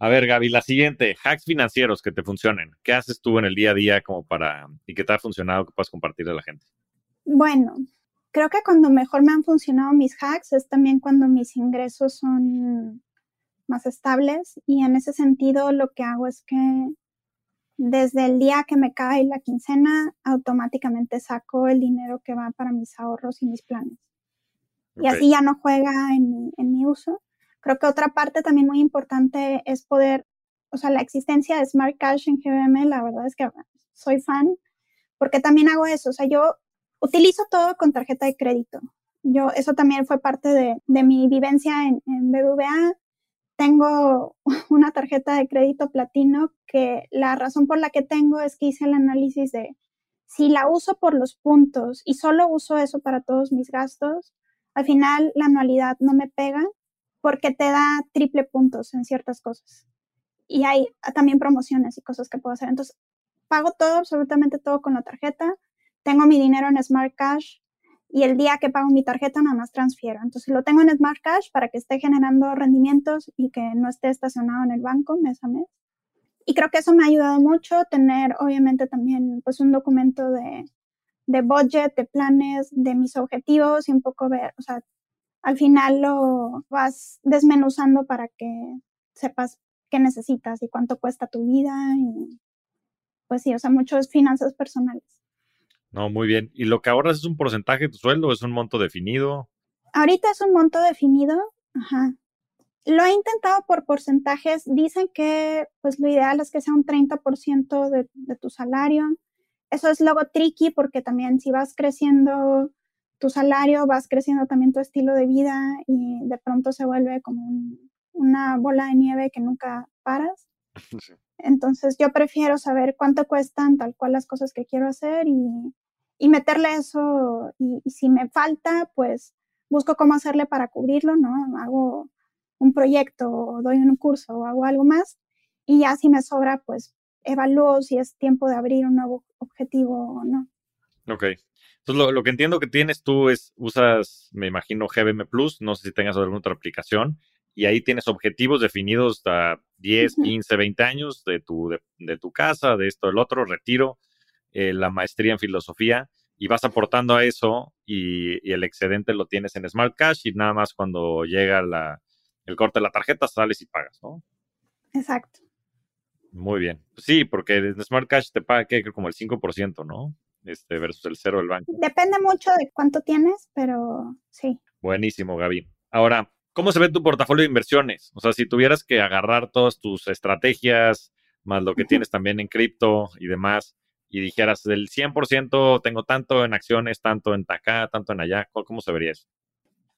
[SPEAKER 2] A ver, Gaby, la siguiente, hacks financieros que te funcionen. ¿Qué haces tú en el día a día como para, y qué te ha funcionado que puedas compartir a la gente?
[SPEAKER 1] Bueno, creo que cuando mejor me han funcionado mis hacks es también cuando mis ingresos son más estables y en ese sentido lo que hago es que desde el día que me cae la quincena automáticamente saco el dinero que va para mis ahorros y mis planes. Y así ya no juega en mi, en mi uso. Creo que otra parte también muy importante es poder, o sea, la existencia de Smart Cash en GBM, la verdad es que soy fan, porque también hago eso, o sea, yo utilizo todo con tarjeta de crédito. Yo, eso también fue parte de, de mi vivencia en, en, BBVA. Tengo *laughs* una tarjeta de crédito platino que la razón por la que tengo es que hice el análisis de si la uso por los puntos y solo uso eso para todos mis gastos, al final la anualidad no me pega porque te da triple puntos en ciertas cosas. Y hay también promociones y cosas que puedo hacer. Entonces, pago todo, absolutamente todo con la tarjeta. Tengo mi dinero en Smart Cash y el día que pago mi tarjeta nada más transfiero. Entonces, lo tengo en Smart Cash para que esté generando rendimientos y que no esté estacionado en el banco mes a mes. Y creo que eso me ha ayudado mucho tener, obviamente, también pues un documento de, de budget, de planes, de mis objetivos y un poco ver, o sea, al final lo vas desmenuzando para que sepas qué necesitas y cuánto cuesta tu vida y pues sí, o sea, muchas finanzas personales.
[SPEAKER 2] No, muy bien. ¿Y lo que ahorras es un porcentaje de tu sueldo o es un monto definido?
[SPEAKER 1] Ahorita es un monto definido, ajá. Lo he intentado por porcentajes. Dicen que pues lo ideal es que sea un 30% de, de tu salario. Eso es luego tricky porque también si vas creciendo tu salario, vas creciendo también tu estilo de vida y de pronto se vuelve como una bola de nieve que nunca paras. *laughs* Entonces yo prefiero saber cuánto cuestan tal cual las cosas que quiero hacer y, y meterle eso y, si me falta, pues busco cómo hacerle para cubrirlo, ¿no? Hago un proyecto o doy un curso o hago algo más y ya si me sobra, pues evalúo si es tiempo de abrir un nuevo objetivo o no.
[SPEAKER 2] Ok. Entonces, lo, que entiendo que tienes tú es, usas, me imagino, GBM Plus, no sé si tengas alguna otra aplicación, y ahí tienes objetivos definidos hasta 10, 15, 20 años de tu, de, tu casa, de esto, del otro, retiro, eh, la maestría en filosofía, y vas aportando a eso y, el excedente lo tienes en Smart Cash y nada más cuando llega la, el corte de la tarjeta sales y pagas, ¿no?
[SPEAKER 1] Exacto.
[SPEAKER 2] Muy bien. Sí, porque en Smart Cash te paga que como el 5%, ¿no? Este, versus el cero del banco.
[SPEAKER 1] Depende mucho de cuánto tienes, pero sí.
[SPEAKER 2] Buenísimo, Gaby. Ahora, ¿cómo se ve tu portafolio de inversiones? O sea, si tuvieras que agarrar todas tus estrategias, más lo que tienes también en cripto y demás, y dijeras, del 100% tengo tanto en acciones, tanto en acá, tanto en allá, ¿cómo se vería eso?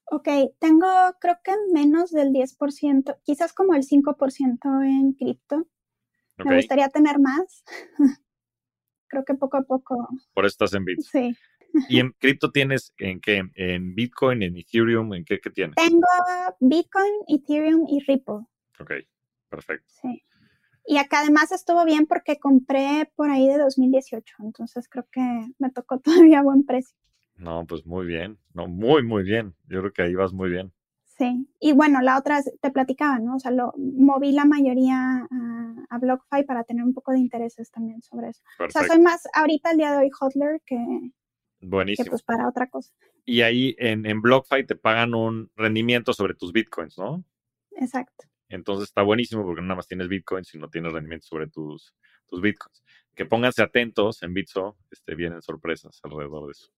[SPEAKER 1] Ok, tengo creo que menos del 10%, quizás como el 5% en cripto. Me gustaría tener más, *laughs* creo que poco a poco.
[SPEAKER 2] Por eso estás en Bitcoin.
[SPEAKER 1] Sí.
[SPEAKER 2] ¿Y en cripto tienes en qué? ¿En Bitcoin, en Ethereum? ¿En qué, qué tienes?
[SPEAKER 1] Tengo Bitcoin, Ethereum y Ripple.
[SPEAKER 2] Ok, perfecto.
[SPEAKER 1] Sí. Y acá además estuvo bien porque compré por ahí de 2018, entonces creo que me tocó *laughs* todavía buen precio.
[SPEAKER 2] No, pues muy bien, no, muy, muy bien. Yo creo que ahí vas muy bien.
[SPEAKER 1] Sí, y bueno, la otra te platicaba, ¿no? O sea, lo moví la mayoría a, a BlockFi para tener un poco de intereses también sobre eso. O sea, soy más ahorita el día de hoy hodler que,
[SPEAKER 2] Buenísimo.
[SPEAKER 1] que pues para otra cosa.
[SPEAKER 2] Y ahí en, en BlockFi te pagan un rendimiento sobre tus bitcoins, ¿no?
[SPEAKER 1] Exacto.
[SPEAKER 2] Entonces está buenísimo porque nada más tienes bitcoins y no tienes rendimiento sobre tus, tus bitcoins. Que pónganse atentos en Bitso, este, vienen sorpresas alrededor de eso.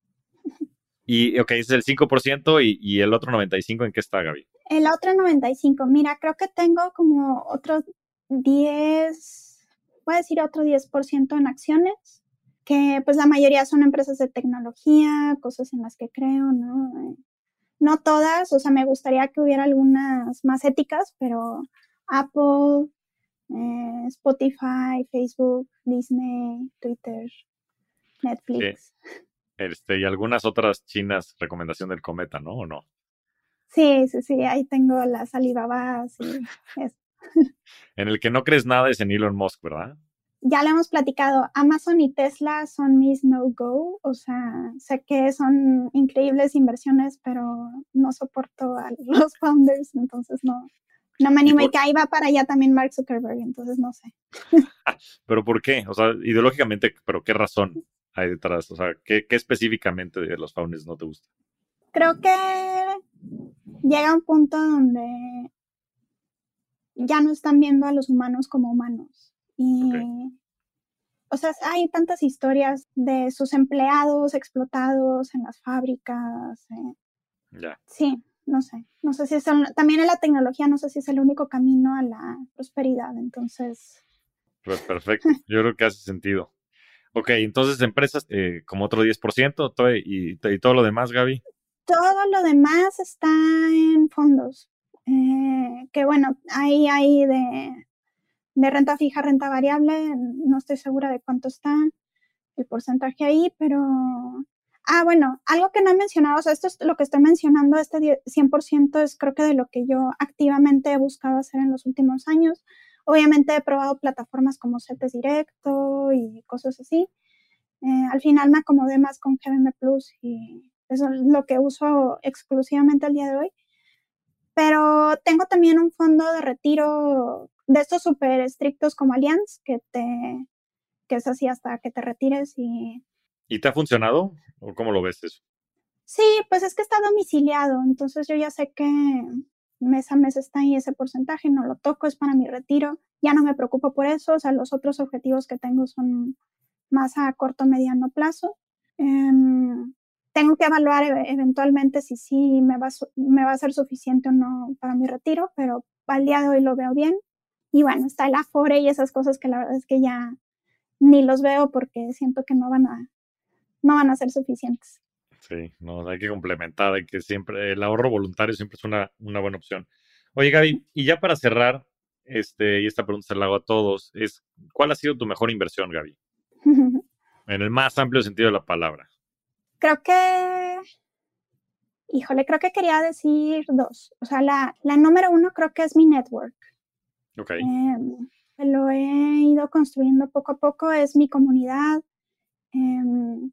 [SPEAKER 2] Y, ok, es el 5% y, y el otro 95%, ¿en qué está, Gaby?
[SPEAKER 1] El otro 95%, mira, creo que tengo como otro 10, voy a decir otro 10% en acciones, que pues la mayoría son empresas de tecnología, cosas en las que creo, ¿no? No todas, o sea, me gustaría que hubiera algunas más éticas, pero Apple, eh, Spotify, Facebook, Disney, Twitter, Netflix.
[SPEAKER 2] Este, y algunas otras chinas, recomendación del cometa, ¿no? ¿O no?
[SPEAKER 1] Sí, sí, sí, ahí tengo las Alibabas y eso.
[SPEAKER 2] En el que no crees nada es en Elon Musk, ¿verdad?
[SPEAKER 1] Ya lo hemos platicado, Amazon y Tesla son mis no-go, o sea, sé que son increíbles inversiones, pero no soporto a *laughs* los founders, entonces no, no me animo. Y, que ahí va para allá también Mark Zuckerberg, entonces no sé. *laughs*
[SPEAKER 2] ¿Pero por qué? O sea, ideológicamente, ¿pero qué razón? Hay detrás? O sea, ¿qué, específicamente de los founders no te gusta?
[SPEAKER 1] Creo que llega un punto donde ya no están viendo a los humanos como humanos. Y, o sea, hay tantas historias de sus empleados explotados en las fábricas. Eh.
[SPEAKER 2] Ya.
[SPEAKER 1] Sí, no sé. No sé si es también en la tecnología, no sé si es el único camino a la prosperidad. Entonces.
[SPEAKER 2] Pues perfecto. *laughs* Yo creo que hace sentido. Ok, entonces empresas eh, como otro 10% todo, y, y, todo lo demás, Gaby.
[SPEAKER 1] Todo lo demás está en fondos. Eh, que bueno, ahí hay de, de renta fija, renta variable. No estoy segura de cuánto está el porcentaje ahí, pero Ah, bueno, algo que no he mencionado, o sea, esto es lo que estoy mencionando, este 100% es creo que de lo que yo activamente he buscado hacer en los últimos años. Obviamente he probado plataformas como CETES Directo y cosas así. Eh, al final me acomodé más con GBM Plus y eso es lo que uso exclusivamente al día de hoy. Pero tengo también un fondo de retiro de estos súper estrictos como Allianz, que, te, que es así hasta que te retires y...
[SPEAKER 2] ¿Y te ha funcionado? ¿O cómo lo ves eso?
[SPEAKER 1] Sí, pues es que está domiciliado, entonces yo ya sé que mes a mes está ahí ese porcentaje, no lo toco, es para mi retiro, ya no me preocupo por eso, o sea, los otros objetivos que tengo son más a corto mediano plazo. Em, tengo que evaluar eventualmente si sí me va, me va a ser suficiente o no para mi retiro, pero al día de hoy lo veo bien. Y bueno, está el Afore y esas cosas que la verdad es que ya ni los veo porque siento que no van a, no van a ser suficientes.
[SPEAKER 2] Sí, no, hay que complementar, hay que siempre, el ahorro voluntario siempre es una, una buena opción. Oye, Gaby, y ya para cerrar, este, y esta pregunta se la hago a todos, es, ¿cuál ha sido tu mejor inversión, Gaby? *laughs* en el más amplio sentido de la palabra.
[SPEAKER 1] Creo que, híjole, creo que quería decir dos. O sea, la, la número uno creo que es mi network.
[SPEAKER 2] Ok.
[SPEAKER 1] Em, lo he ido construyendo poco a poco, es mi comunidad. Eh,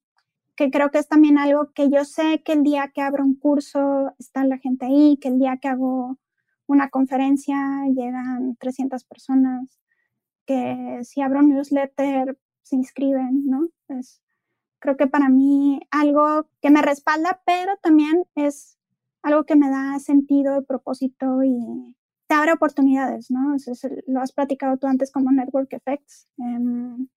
[SPEAKER 1] que creo que es también algo que yo sé que el día que abro un curso está la gente ahí, que el día que hago una conferencia llegan 300 personas, que si abro un newsletter se inscriben, ¿no? Es, creo que para mí algo que me respalda, pero también es algo que me da sentido, propósito y te abre oportunidades, ¿no? lo has platicado tú antes como Network Effects. Em,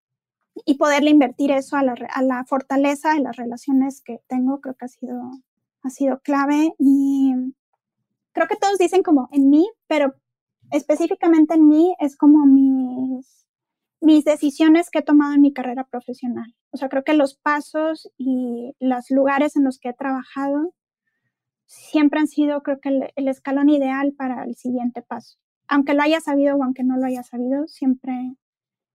[SPEAKER 1] y poderle invertir eso a la, a la fortaleza de las relaciones que tengo, creo que ha sido, ha sido clave. Y creo que todos dicen como en mí, pero específicamente en mí es como mis, mis decisiones que he tomado en mi carrera profesional. O sea, creo que los pasos y los lugares en los que he trabajado siempre han sido, creo que el, el escalón ideal para el siguiente paso. Aunque lo haya sabido o aunque no lo haya sabido, siempre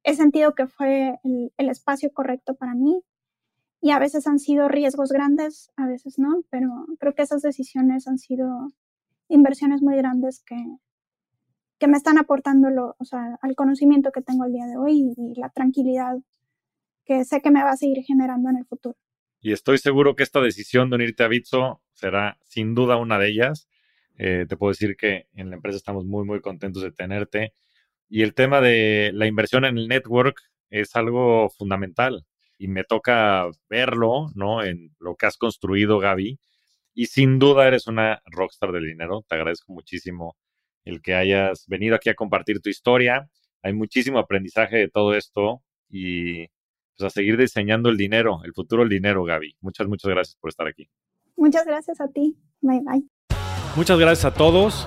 [SPEAKER 1] he sentido que fue el, espacio correcto para mí y a veces han sido riesgos grandes, a veces no, pero creo que esas decisiones han sido inversiones muy grandes que, que me están aportando lo, o sea, al conocimiento que tengo el día de hoy y, la tranquilidad que sé que me va a seguir generando en el futuro.
[SPEAKER 2] Y estoy seguro que esta decisión de unirte a Bitso será sin duda una de ellas, Eh, te puedo decir que en la empresa estamos muy, muy contentos de tenerte. Y el tema de la inversión en el network es algo fundamental y me toca verlo, ¿no? En lo que has construido, Gaby. Y sin duda eres una rockstar del dinero. Te agradezco muchísimo el que hayas venido aquí a compartir tu historia. Hay muchísimo aprendizaje de todo esto y pues a seguir diseñando el dinero, el futuro del dinero, Gaby. Muchas, muchas gracias por estar aquí.
[SPEAKER 1] Muchas gracias a ti. Bye, bye.
[SPEAKER 2] Muchas gracias a todos.